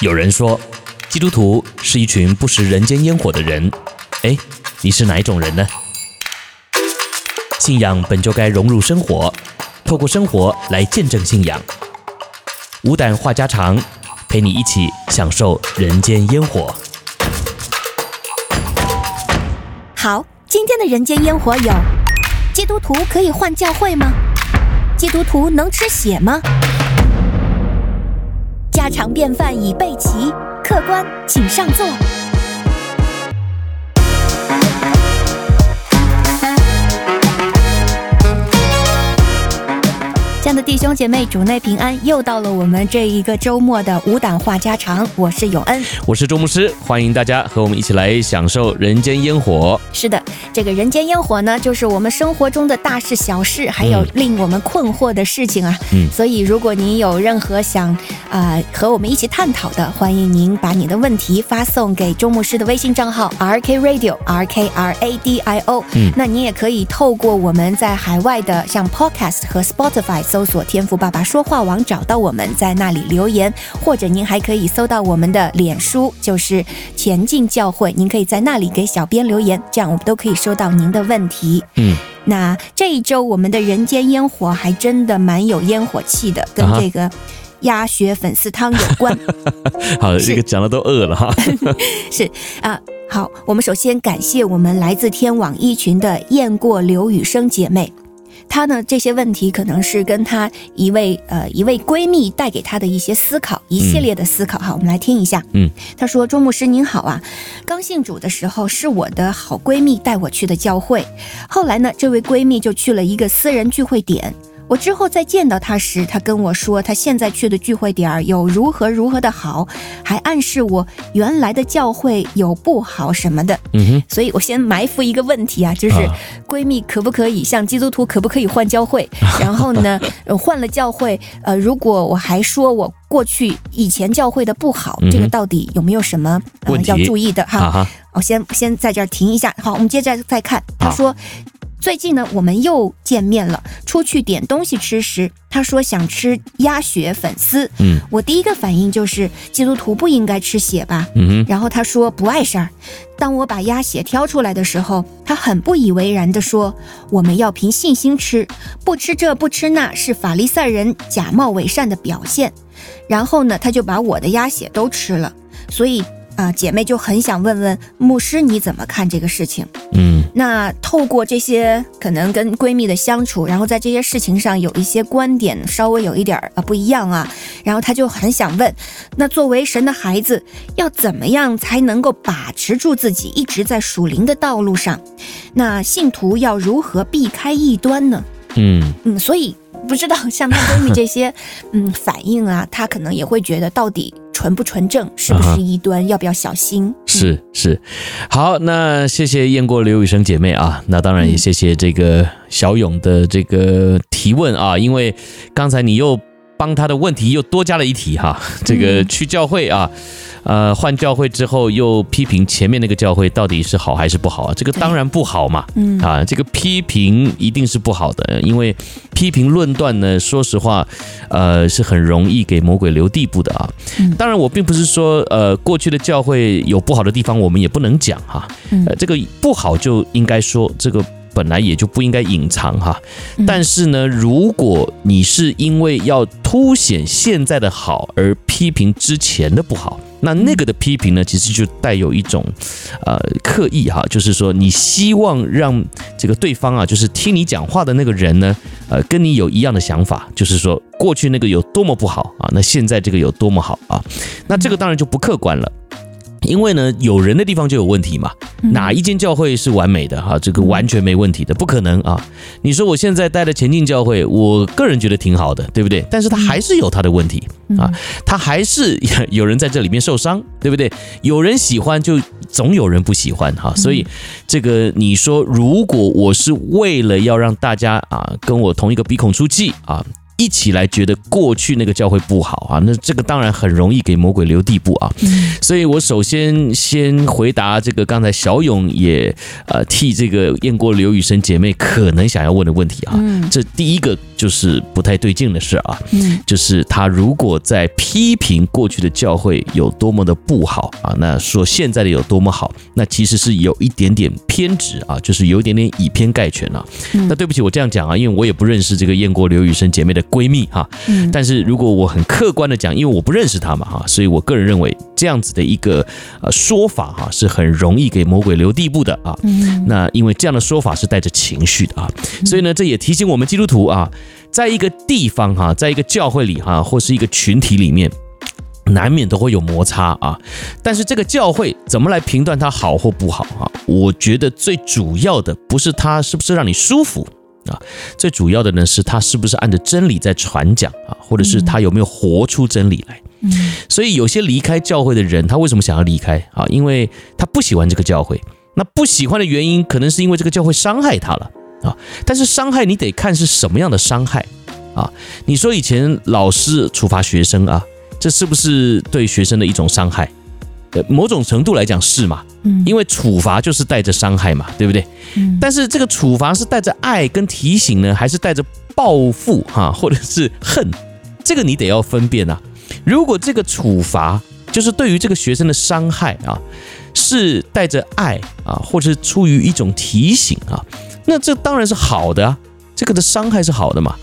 有人说，基督徒是一群不食人间烟火的人。哎，你是哪一种人呢？信仰本就该融入生活，透过生活来见证信仰。无胆话家常，陪你一起享受人间烟火。好，今天的人间烟火有：基督徒可以换教会吗？基督徒能吃血吗？家常便饭已备齐，客官请上座。亲爱的弟兄姐妹，主内平安！又到了我们这一个周末的无党话家常，我是永恩，我是周牧师，欢迎大家和我们一起来享受人间烟火。是的，这个人间烟火呢，就是我们生活中的大事小事，还有令我们困惑的事情啊。嗯，所以如果您有任何想啊、呃、和我们一起探讨的，欢迎您把你的问题发送给周牧师的微信账号 R K Radio R K R A D I O。嗯，那您也可以透过我们在海外的像 Podcast 和 Spotify。搜索“天赋爸爸说话网”，找到我们，在那里留言，或者您还可以搜到我们的脸书，就是前进教会，您可以在那里给小编留言，这样我们都可以收到您的问题。嗯，那这一周我们的人间烟火还真的蛮有烟火气的，跟这个鸭血粉丝汤有关。啊、好，这个讲的都饿了哈。是啊，好，我们首先感谢我们来自天网一群的雁过刘雨生姐妹。她呢，这些问题可能是跟她一位呃一位闺蜜带给她的一些思考，一系列的思考。哈、嗯，我们来听一下。嗯，她说：“周牧师您好啊，刚信主的时候是我的好闺蜜带我去的教会，后来呢，这位闺蜜就去了一个私人聚会点。”我之后再见到他时，他跟我说他现在去的聚会点儿有如何如何的好，还暗示我原来的教会有不好什么的。嗯哼，所以我先埋伏一个问题啊，就是闺蜜可不可以像基督徒可不可以换教会？然后呢，换了教会，呃，如果我还说我过去以前教会的不好，这个到底有没有什么呃要注意的哈？我先先在这儿停一下。好，我们接着再看，他说。最近呢，我们又见面了。出去点东西吃时，他说想吃鸭血粉丝。嗯，我第一个反应就是基督徒不应该吃血吧。嗯哼。然后他说不碍事儿。当我把鸭血挑出来的时候，他很不以为然地说：“我们要凭信心吃，不吃这不吃那，是法利赛人假冒伪善的表现。”然后呢，他就把我的鸭血都吃了。所以。啊，姐妹就很想问问牧师，你怎么看这个事情？嗯，那透过这些可能跟闺蜜的相处，然后在这些事情上有一些观点稍微有一点啊不一样啊，然后她就很想问，那作为神的孩子，要怎么样才能够把持住自己，一直在属灵的道路上？那信徒要如何避开异端呢？嗯嗯，所以不知道像她闺蜜这些 嗯反应啊，她可能也会觉得到底。纯不纯正，是不是异端？Uh -huh. 要不要小心？是是，好，那谢谢雁过刘雨生姐妹啊，那当然也谢谢这个小勇的这个提问啊，因为刚才你又帮他的问题又多加了一题哈，这个去教会啊。呃，换教会之后又批评前面那个教会到底是好还是不好啊？这个当然不好嘛，嗯啊，这个批评一定是不好的，因为批评论断呢，说实话，呃，是很容易给魔鬼留地步的啊。当然，我并不是说呃过去的教会有不好的地方，我们也不能讲哈，呃，这个不好就应该说这个。本来也就不应该隐藏哈，但是呢，如果你是因为要凸显现在的好而批评之前的不好，那那个的批评呢，其实就带有一种呃刻意哈，就是说你希望让这个对方啊，就是听你讲话的那个人呢，呃，跟你有一样的想法，就是说过去那个有多么不好啊，那现在这个有多么好啊，那这个当然就不客观了。因为呢，有人的地方就有问题嘛。哪一间教会是完美的哈？这个完全没问题的，不可能啊！你说我现在待的前进教会，我个人觉得挺好的，对不对？但是他还是有他的问题啊，他还是 有人在这里面受伤，对不对？有人喜欢，就总有人不喜欢哈。所以这个你说，如果我是为了要让大家啊跟我同一个鼻孔出气啊。一起来觉得过去那个教会不好啊，那这个当然很容易给魔鬼留地步啊。所以我首先先回答这个刚才小勇也呃替这个燕国刘雨生姐妹可能想要问的问题啊。这第一个就是不太对劲的事啊，就是他如果在批评过去的教会有多么的不好啊，那说现在的有多么好，那其实是有一点点偏执啊，就是有一点点以偏概全啊。那对不起，我这样讲啊，因为我也不认识这个燕国刘雨生姐妹的。闺蜜哈，嗯但是如果我很客观的讲，因为我不认识她嘛哈，所以我个人认为这样子的一个呃说法哈，是很容易给魔鬼留地步的啊。嗯那因为这样的说法是带着情绪的啊，所以呢，这也提醒我们基督徒啊，在一个地方哈，在一个教会里哈，或是一个群体里面，难免都会有摩擦啊。但是这个教会怎么来评断它好或不好啊？我觉得最主要的不是它是不是让你舒服。啊，最主要的呢是他是不是按着真理在传讲啊，或者是他有没有活出真理来？所以有些离开教会的人，他为什么想要离开啊？因为他不喜欢这个教会。那不喜欢的原因，可能是因为这个教会伤害他了啊。但是伤害你得看是什么样的伤害啊。你说以前老师处罚学生啊，这是不是对学生的一种伤害？某种程度来讲是嘛，因为处罚就是带着伤害嘛，对不对？但是这个处罚是带着爱跟提醒呢，还是带着报复哈，或者是恨？这个你得要分辨啊。如果这个处罚就是对于这个学生的伤害啊，是带着爱啊，或者是出于一种提醒啊，那这当然是好的啊，这个的伤害是好的嘛。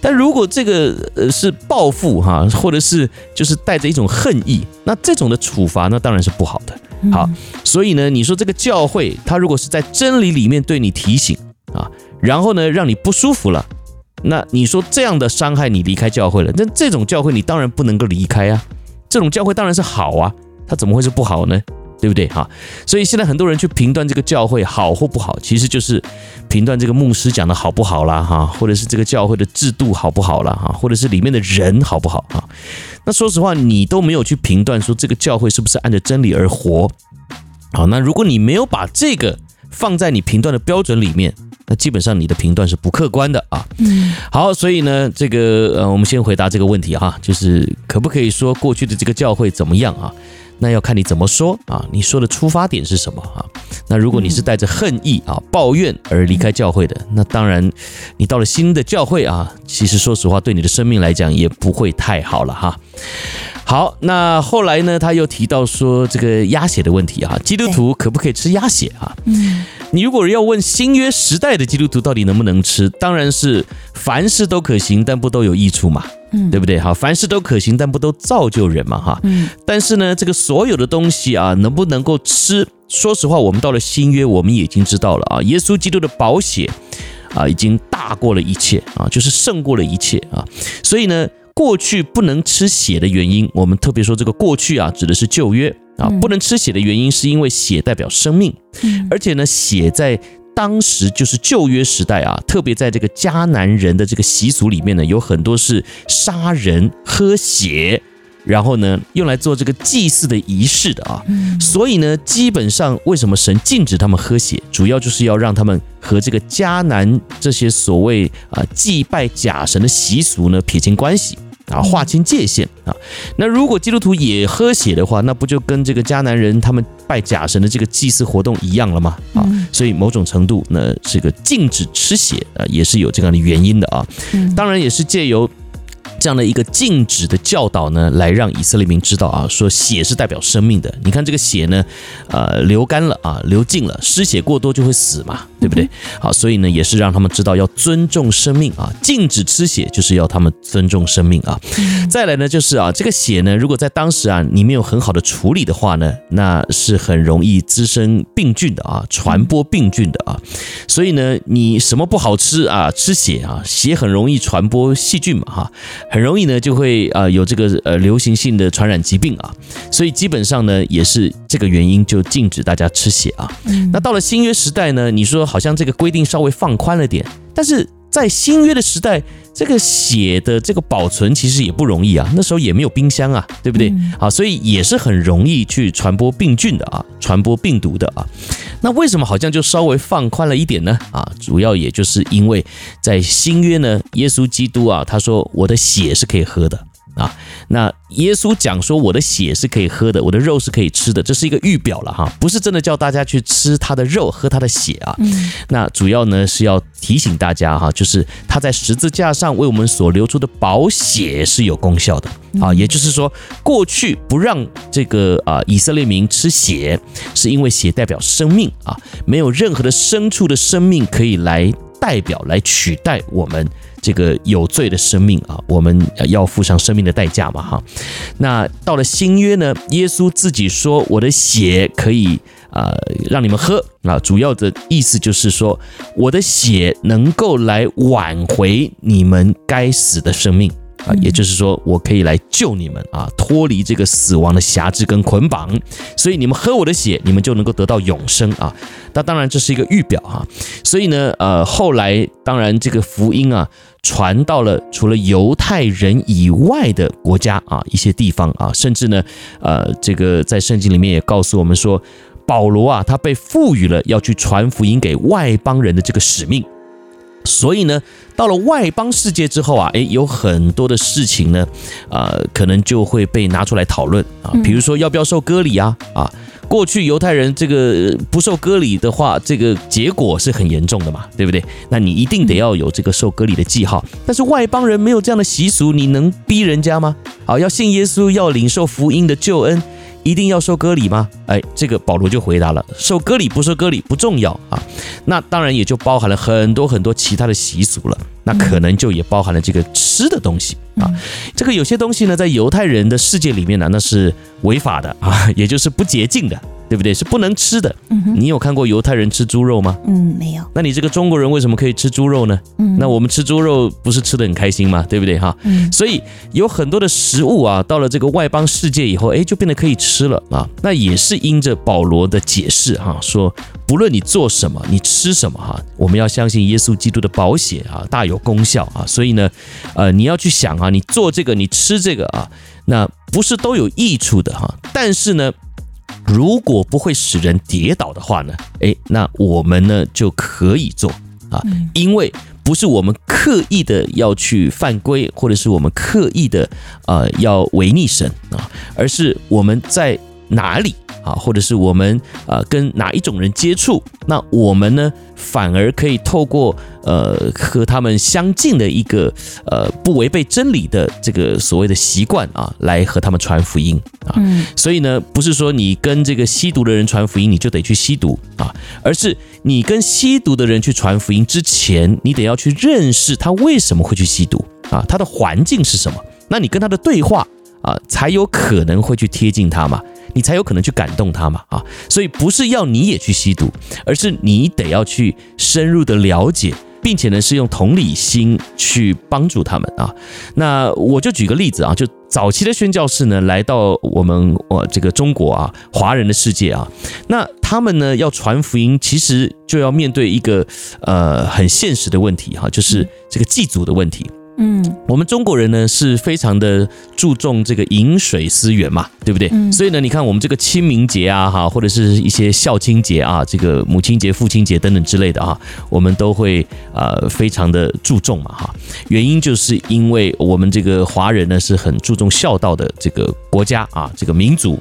但如果这个呃是报复哈，或者是就是带着一种恨意，那这种的处罚那当然是不好的。好，所以呢，你说这个教会他如果是在真理里面对你提醒啊，然后呢让你不舒服了，那你说这样的伤害你离开教会了，那这种教会你当然不能够离开啊，这种教会当然是好啊，它怎么会是不好呢？对不对哈？所以现在很多人去评断这个教会好或不好，其实就是评断这个牧师讲的好不好啦哈，或者是这个教会的制度好不好啦哈，或者是里面的人好不好哈。那说实话，你都没有去评断说这个教会是不是按着真理而活。好，那如果你没有把这个放在你评断的标准里面，那基本上你的评断是不客观的啊。嗯。好，所以呢，这个呃，我们先回答这个问题哈，就是可不可以说过去的这个教会怎么样啊？那要看你怎么说啊？你说的出发点是什么啊？那如果你是带着恨意啊、抱怨而离开教会的，那当然，你到了新的教会啊，其实说实话，对你的生命来讲也不会太好了哈。好，那后来呢，他又提到说这个鸭血的问题啊，基督徒可不可以吃鸭血啊？嗯，你如果要问新约时代的基督徒到底能不能吃，当然是凡事都可行，但不都有益处嘛。嗯，对不对？哈，凡事都可行，但不都造就人嘛，哈。嗯。但是呢，这个所有的东西啊，能不能够吃？说实话，我们到了新约，我们已经知道了啊，耶稣基督的宝血啊，已经大过了一切啊，就是胜过了一切啊。所以呢，过去不能吃血的原因，我们特别说这个过去啊，指的是旧约啊，不能吃血的原因，是因为血代表生命，而且呢，血在。当时就是旧约时代啊，特别在这个迦南人的这个习俗里面呢，有很多是杀人喝血，然后呢用来做这个祭祀的仪式的啊。所以呢，基本上为什么神禁止他们喝血，主要就是要让他们和这个迦南这些所谓啊祭拜假神的习俗呢撇清关系。啊，划清界限啊！那如果基督徒也喝血的话，那不就跟这个迦南人他们拜假神的这个祭祀活动一样了吗？啊，所以某种程度呢，这个禁止吃血啊，也是有这样的原因的啊。当然也是借由。这样的一个禁止的教导呢，来让以色列民知道啊，说血是代表生命的。你看这个血呢，呃，流干了啊，流尽了，失血过多就会死嘛，对不对？好，所以呢，也是让他们知道要尊重生命啊，禁止吃血就是要他们尊重生命啊。再来呢，就是啊，这个血呢，如果在当时啊，你没有很好的处理的话呢，那是很容易滋生病菌的啊，传播病菌的啊。所以呢，你什么不好吃啊？吃血啊，血很容易传播细菌嘛，哈。很容易呢，就会啊有这个呃流行性的传染疾病啊，所以基本上呢也是这个原因就禁止大家吃血啊。那到了新约时代呢，你说好像这个规定稍微放宽了点，但是在新约的时代，这个血的这个保存其实也不容易啊，那时候也没有冰箱啊，对不对？啊，所以也是很容易去传播病菌的啊，传播病毒的啊。那为什么好像就稍微放宽了一点呢？啊，主要也就是因为在新约呢，耶稣基督啊，他说我的血是可以喝的。啊，那耶稣讲说我的血是可以喝的，我的肉是可以吃的，这是一个预表了哈，不是真的叫大家去吃他的肉，喝他的血啊。嗯。那主要呢是要提醒大家哈，就是他在十字架上为我们所流出的宝血是有功效的啊，也就是说，过去不让这个啊以色列民吃血，是因为血代表生命啊，没有任何的牲畜的生命可以来代表来取代我们。这个有罪的生命啊，我们要付上生命的代价嘛，哈。那到了新约呢，耶稣自己说：“我的血可以啊、呃、让你们喝啊。”主要的意思就是说，我的血能够来挽回你们该死的生命。啊，也就是说，我可以来救你们啊，脱离这个死亡的辖制跟捆绑，所以你们喝我的血，你们就能够得到永生啊。那当然这是一个预表哈。所以呢，呃，后来当然这个福音啊，传到了除了犹太人以外的国家啊，一些地方啊，甚至呢，呃，这个在圣经里面也告诉我们说，保罗啊，他被赋予了要去传福音给外邦人的这个使命。所以呢，到了外邦世界之后啊，诶，有很多的事情呢，呃，可能就会被拿出来讨论啊，比如说要不要受割礼啊，啊，过去犹太人这个不受割礼的话，这个结果是很严重的嘛，对不对？那你一定得要有这个受割礼的记号，但是外邦人没有这样的习俗，你能逼人家吗？好，要信耶稣，要领受福音的救恩。一定要受割礼吗？哎，这个保罗就回答了：受割礼不受割礼不重要啊。那当然也就包含了很多很多其他的习俗了。那可能就也包含了这个吃的东西啊。这个有些东西呢，在犹太人的世界里面呢，那是违法的啊，也就是不洁净的。对不对？是不能吃的。嗯哼，你有看过犹太人吃猪肉吗？嗯，没有。那你这个中国人为什么可以吃猪肉呢？嗯，那我们吃猪肉不是吃的很开心吗？对不对哈？嗯，所以有很多的食物啊，到了这个外邦世界以后，哎，就变得可以吃了啊。那也是因着保罗的解释哈，说不论你做什么，你吃什么哈，我们要相信耶稣基督的宝血啊，大有功效啊。所以呢，呃，你要去想啊，你做这个，你吃这个啊，那不是都有益处的哈。但是呢。如果不会使人跌倒的话呢？诶，那我们呢就可以做啊，因为不是我们刻意的要去犯规，或者是我们刻意的呃要违逆神啊，而是我们在哪里。啊，或者是我们呃跟哪一种人接触，那我们呢反而可以透过呃和他们相近的一个呃不违背真理的这个所谓的习惯啊，来和他们传福音啊。嗯，所以呢，不是说你跟这个吸毒的人传福音，你就得去吸毒啊，而是你跟吸毒的人去传福音之前，你得要去认识他为什么会去吸毒啊，他的环境是什么，那你跟他的对话啊，才有可能会去贴近他嘛。你才有可能去感动他嘛啊，所以不是要你也去吸毒，而是你得要去深入的了解，并且呢是用同理心去帮助他们啊。那我就举个例子啊，就早期的宣教士呢来到我们我这个中国啊，华人的世界啊，那他们呢要传福音，其实就要面对一个呃很现实的问题哈，就是这个祭祖的问题。嗯，我们中国人呢是非常的注重这个饮水思源嘛，对不对？嗯，所以呢，你看我们这个清明节啊，哈，或者是一些孝亲节啊，这个母亲节、父亲节等等之类的啊，我们都会呃非常的注重嘛，哈。原因就是因为我们这个华人呢是很注重孝道的这个国家啊，这个民族，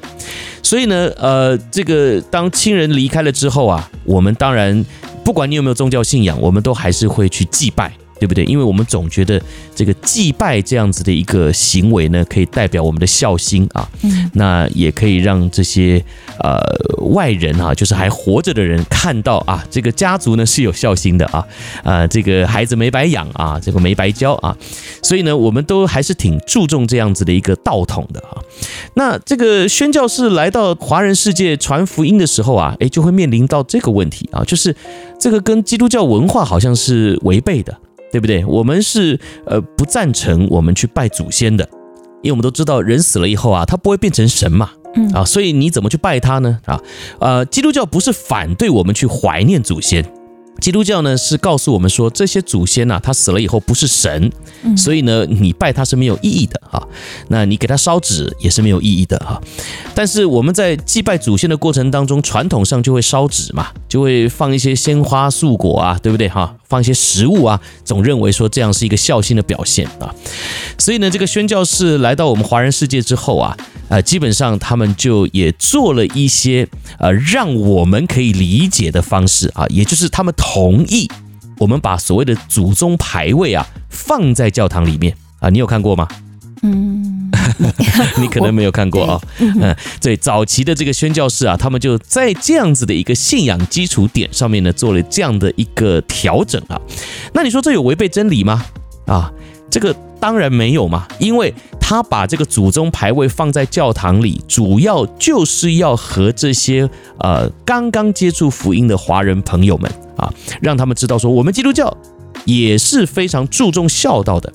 所以呢，呃，这个当亲人离开了之后啊，我们当然不管你有没有宗教信仰，我们都还是会去祭拜。对不对？因为我们总觉得这个祭拜这样子的一个行为呢，可以代表我们的孝心啊。嗯。那也可以让这些呃外人啊，就是还活着的人看到啊，这个家族呢是有孝心的啊。啊，这个孩子没白养啊，这个没白教啊。所以呢，我们都还是挺注重这样子的一个道统的啊。那这个宣教士来到华人世界传福音的时候啊，诶，就会面临到这个问题啊，就是这个跟基督教文化好像是违背的。对不对？我们是呃不赞成我们去拜祖先的，因为我们都知道人死了以后啊，他不会变成神嘛，嗯啊，所以你怎么去拜他呢？啊，呃，基督教不是反对我们去怀念祖先基督教呢是告诉我们说，这些祖先呐、啊，他死了以后不是神，所以呢，你拜他是没有意义的啊。那你给他烧纸也是没有意义的哈。但是我们在祭拜祖先的过程当中，传统上就会烧纸嘛，就会放一些鲜花素果啊，对不对哈？放一些食物啊，总认为说这样是一个孝心的表现啊。所以呢，这个宣教士来到我们华人世界之后啊，呃，基本上他们就也做了一些呃让我们可以理解的方式啊，也就是他们同意我们把所谓的祖宗牌位啊放在教堂里面啊，你有看过吗？嗯，你可能没有看过啊。嗯，对，早期的这个宣教士啊，他们就在这样子的一个信仰基础点上面呢，做了这样的一个调整啊。那你说这有违背真理吗？啊？这个当然没有嘛，因为他把这个祖宗牌位放在教堂里，主要就是要和这些呃刚刚接触福音的华人朋友们啊，让他们知道说，我们基督教也是非常注重孝道的，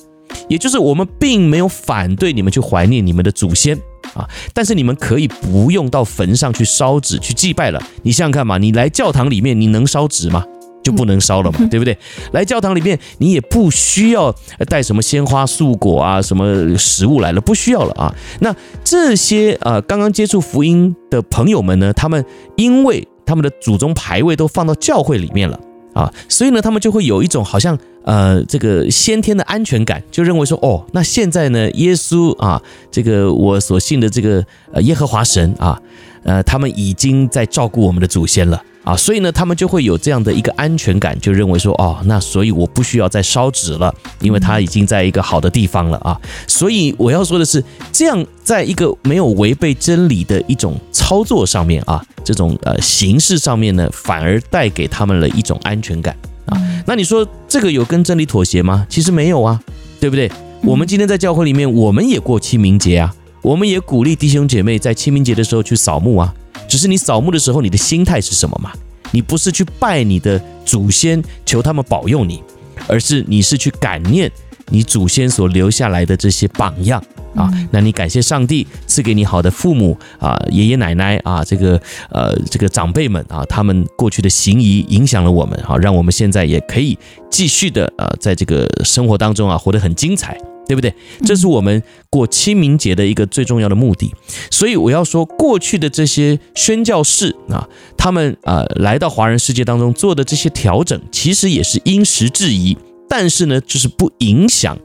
也就是我们并没有反对你们去怀念你们的祖先啊，但是你们可以不用到坟上去烧纸去祭拜了。你想想看嘛，你来教堂里面，你能烧纸吗？就不能烧了嘛，对不对？来教堂里面，你也不需要带什么鲜花素果啊，什么食物来了，不需要了啊。那这些呃刚刚接触福音的朋友们呢，他们因为他们的祖宗牌位都放到教会里面了啊，所以呢，他们就会有一种好像呃这个先天的安全感，就认为说哦，那现在呢，耶稣啊，这个我所信的这个呃耶和华神啊，呃，他们已经在照顾我们的祖先了。啊，所以呢，他们就会有这样的一个安全感，就认为说，哦，那所以我不需要再烧纸了，因为他已经在一个好的地方了啊。所以我要说的是，这样在一个没有违背真理的一种操作上面啊，这种呃形式上面呢，反而带给他们了一种安全感啊。那你说这个有跟真理妥协吗？其实没有啊，对不对？我们今天在教会里面，我们也过清明节啊，我们也鼓励弟兄姐妹在清明节的时候去扫墓啊。只是你扫墓的时候，你的心态是什么嘛？你不是去拜你的祖先，求他们保佑你，而是你是去感念你祖先所留下来的这些榜样啊。那你感谢上帝赐给你好的父母啊，爷爷奶奶啊，这个呃这个长辈们啊，他们过去的行仪影响了我们啊，让我们现在也可以继续的呃在这个生活当中啊活得很精彩。对不对？这是我们过清明节的一个最重要的目的。所以我要说，过去的这些宣教士啊，他们啊来到华人世界当中做的这些调整，其实也是因时制宜，但是呢，就是不影响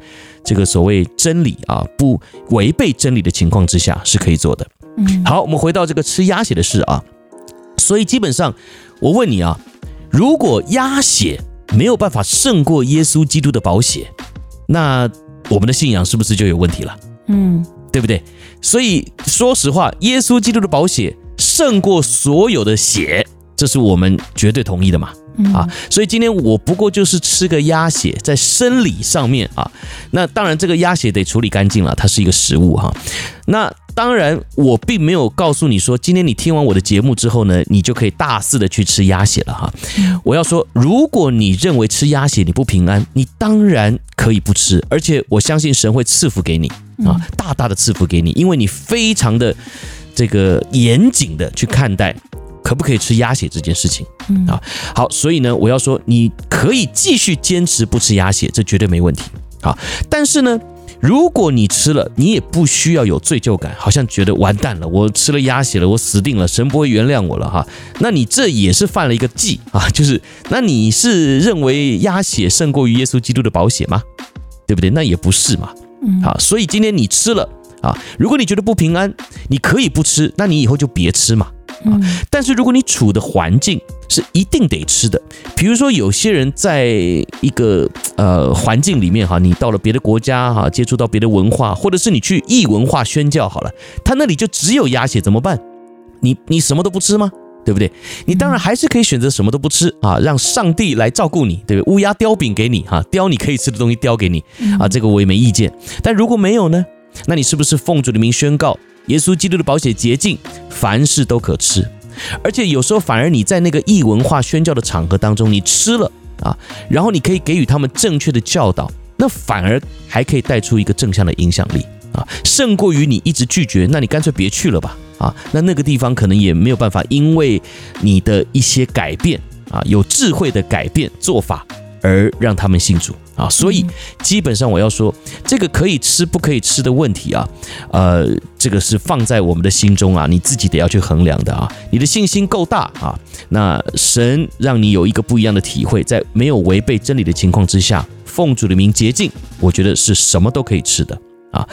这个所谓真理啊，不违背真理的情况之下是可以做的。好，我们回到这个吃鸭血的事啊。所以基本上，我问你啊，如果鸭血没有办法胜过耶稣基督的宝血，那我们的信仰是不是就有问题了？嗯，对不对？所以说实话，耶稣基督的宝血胜过所有的血，这是我们绝对同意的嘛。啊，所以今天我不过就是吃个鸭血，在生理上面啊，那当然这个鸭血得处理干净了，它是一个食物哈。那当然我并没有告诉你说，今天你听完我的节目之后呢，你就可以大肆的去吃鸭血了哈。我要说，如果你认为吃鸭血你不平安，你当然可以不吃，而且我相信神会赐福给你啊，大大的赐福给你，因为你非常的这个严谨的去看待。可不可以吃鸭血这件事情啊？好，所以呢，我要说，你可以继续坚持不吃鸭血，这绝对没问题。啊，但是呢，如果你吃了，你也不需要有罪疚感，好像觉得完蛋了，我吃了鸭血了，我死定了，神不会原谅我了哈。那你这也是犯了一个忌啊，就是那你是认为鸭血胜过于耶稣基督的宝血吗？对不对？那也不是嘛。好，所以今天你吃了啊，如果你觉得不平安，你可以不吃，那你以后就别吃嘛。啊，但是如果你处的环境是一定得吃的，比如说有些人在一个呃环境里面哈，你到了别的国家哈，接触到别的文化，或者是你去异文化宣教好了，他那里就只有鸭血怎么办？你你什么都不吃吗？对不对？你当然还是可以选择什么都不吃啊，让上帝来照顾你，对不对？乌鸦叼饼给你哈，叼你可以吃的东西叼给你啊，这个我也没意见。但如果没有呢？那你是不是奉主的名宣告？耶稣基督的宝血洁净，凡事都可吃，而且有时候反而你在那个异文化宣教的场合当中，你吃了啊，然后你可以给予他们正确的教导，那反而还可以带出一个正向的影响力啊，胜过于你一直拒绝，那你干脆别去了吧啊，那那个地方可能也没有办法，因为你的一些改变啊有智慧的改变做法，而让他们信主啊。所以基本上我要说，这个可以吃不可以吃的问题啊，呃，这个是放在我们的心中啊，你自己得要去衡量的啊。你的信心够大啊，那神让你有一个不一样的体会，在没有违背真理的情况之下，奉主的名洁净，我觉得是什么都可以吃的。啊，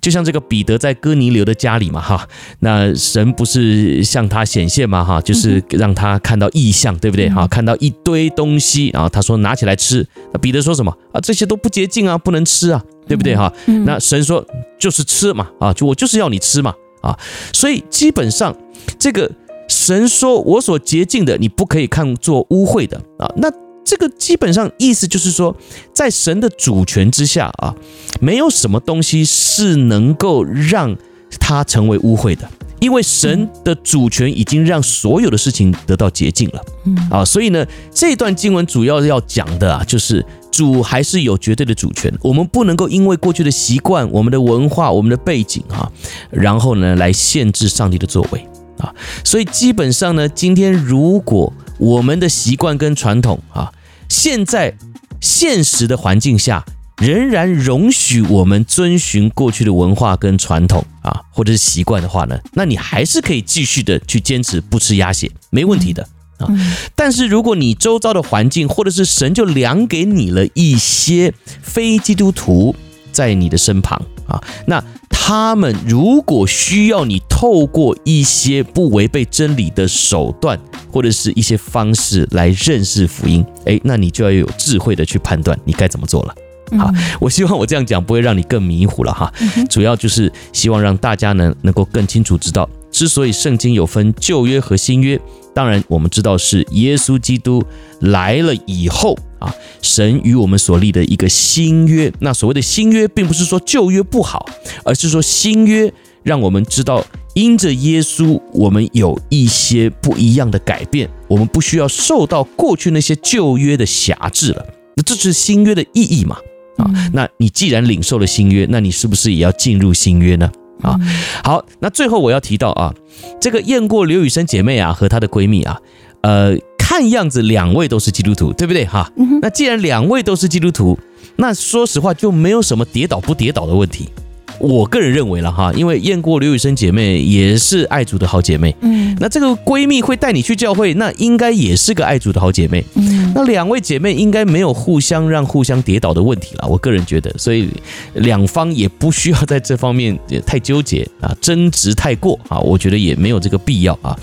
就像这个彼得在哥尼流的家里嘛，哈，那神不是向他显现嘛，哈，就是让他看到异象，对不对？哈，看到一堆东西，然后他说拿起来吃。那彼得说什么啊？这些都不洁净啊，不能吃啊，对不对？哈，那神说就是吃嘛，啊，就我就是要你吃嘛，啊，所以基本上这个神说我所洁净的，你不可以看作污秽的啊，那。这个基本上意思就是说，在神的主权之下啊，没有什么东西是能够让它成为污秽的，因为神的主权已经让所有的事情得到洁净了。嗯啊，所以呢，这段经文主要要讲的啊，就是主还是有绝对的主权，我们不能够因为过去的习惯、我们的文化、我们的背景啊，然后呢来限制上帝的作为啊。所以基本上呢，今天如果我们的习惯跟传统啊，现在现实的环境下，仍然容许我们遵循过去的文化跟传统啊，或者是习惯的话呢，那你还是可以继续的去坚持不吃鸭血，没问题的啊。但是如果你周遭的环境，或者是神就量给你了一些非基督徒在你的身旁啊，那。他们如果需要你透过一些不违背真理的手段，或者是一些方式来认识福音，诶，那你就要有智慧的去判断你该怎么做了。好，我希望我这样讲不会让你更迷糊了哈。主要就是希望让大家呢能够更清楚知道，之所以圣经有分旧约和新约，当然我们知道是耶稣基督来了以后。啊，神与我们所立的一个新约，那所谓的新约，并不是说旧约不好，而是说新约让我们知道，因着耶稣，我们有一些不一样的改变，我们不需要受到过去那些旧约的辖制了。那这是新约的意义嘛？啊，那你既然领受了新约，那你是不是也要进入新约呢？啊，好，那最后我要提到啊，这个验过刘雨生姐妹啊和她的闺蜜啊，呃。看样子两位都是基督徒，对不对？哈？那既然两位都是基督徒，那说实话就没有什么跌倒不跌倒的问题。我个人认为了哈，因为验过刘雨生姐妹也是爱主的好姐妹，嗯，那这个闺蜜会带你去教会，那应该也是个爱主的好姐妹，嗯，那两位姐妹应该没有互相让互相跌倒的问题了，我个人觉得，所以两方也不需要在这方面也太纠结啊，争执太过啊，我觉得也没有这个必要啊，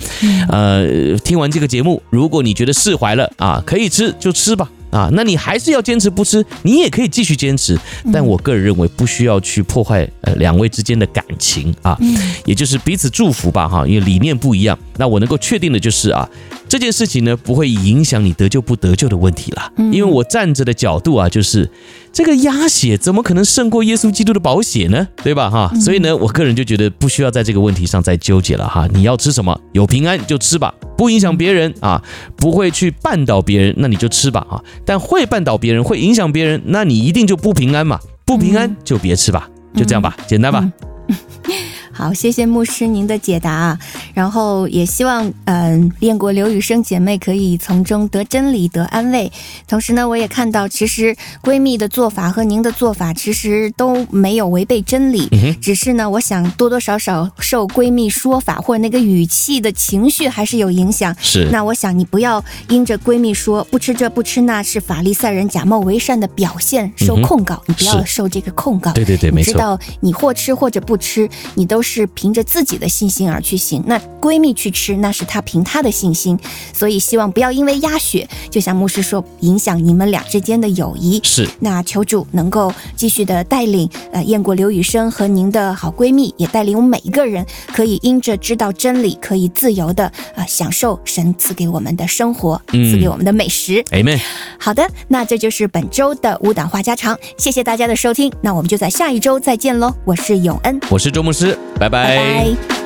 呃，听完这个节目，如果你觉得释怀了啊，可以吃就吃吧。啊，那你还是要坚持不吃，你也可以继续坚持，但我个人认为不需要去破坏呃两位之间的感情啊，也就是彼此祝福吧哈，因为理念不一样。那我能够确定的就是啊，这件事情呢不会影响你得救不得救的问题了，因为我站着的角度啊就是。这个鸭血怎么可能胜过耶稣基督的宝血呢？对吧？哈，所以呢，我个人就觉得不需要在这个问题上再纠结了哈。你要吃什么，有平安就吃吧，不影响别人啊，不会去绊倒别人，那你就吃吧啊。但会绊倒别人，会影响别人，那你一定就不平安嘛，不平安就别吃吧，就这样吧，简单吧。好，谢谢牧师您的解答，然后也希望嗯，练过刘雨生姐妹可以从中得真理得安慰。同时呢，我也看到其实闺蜜的做法和您的做法其实都没有违背真理，只是呢，我想多多少少受闺蜜说法或者那个语气的情绪还是有影响。是，那我想你不要因着闺蜜说不吃这不吃那是法利赛人假冒为善的表现受控告，你不要受这个控告。对对对，没错。你知道你或吃或者不吃，你都是。是凭着自己的信心而去行，那闺蜜去吃，那是她凭她的信心，所以希望不要因为鸭血，就像牧师说，影响你们俩之间的友谊。是，那求主能够继续的带领，呃，验过刘雨生和您的好闺蜜，也带领我们每一个人，可以因着知道真理，可以自由的啊、呃、享受神赐给我们的生活，赐给我们的美食。Amen。好的，那这就是本周的五档话家常，谢谢大家的收听，那我们就在下一周再见喽。我是永恩，我是周牧师。拜拜。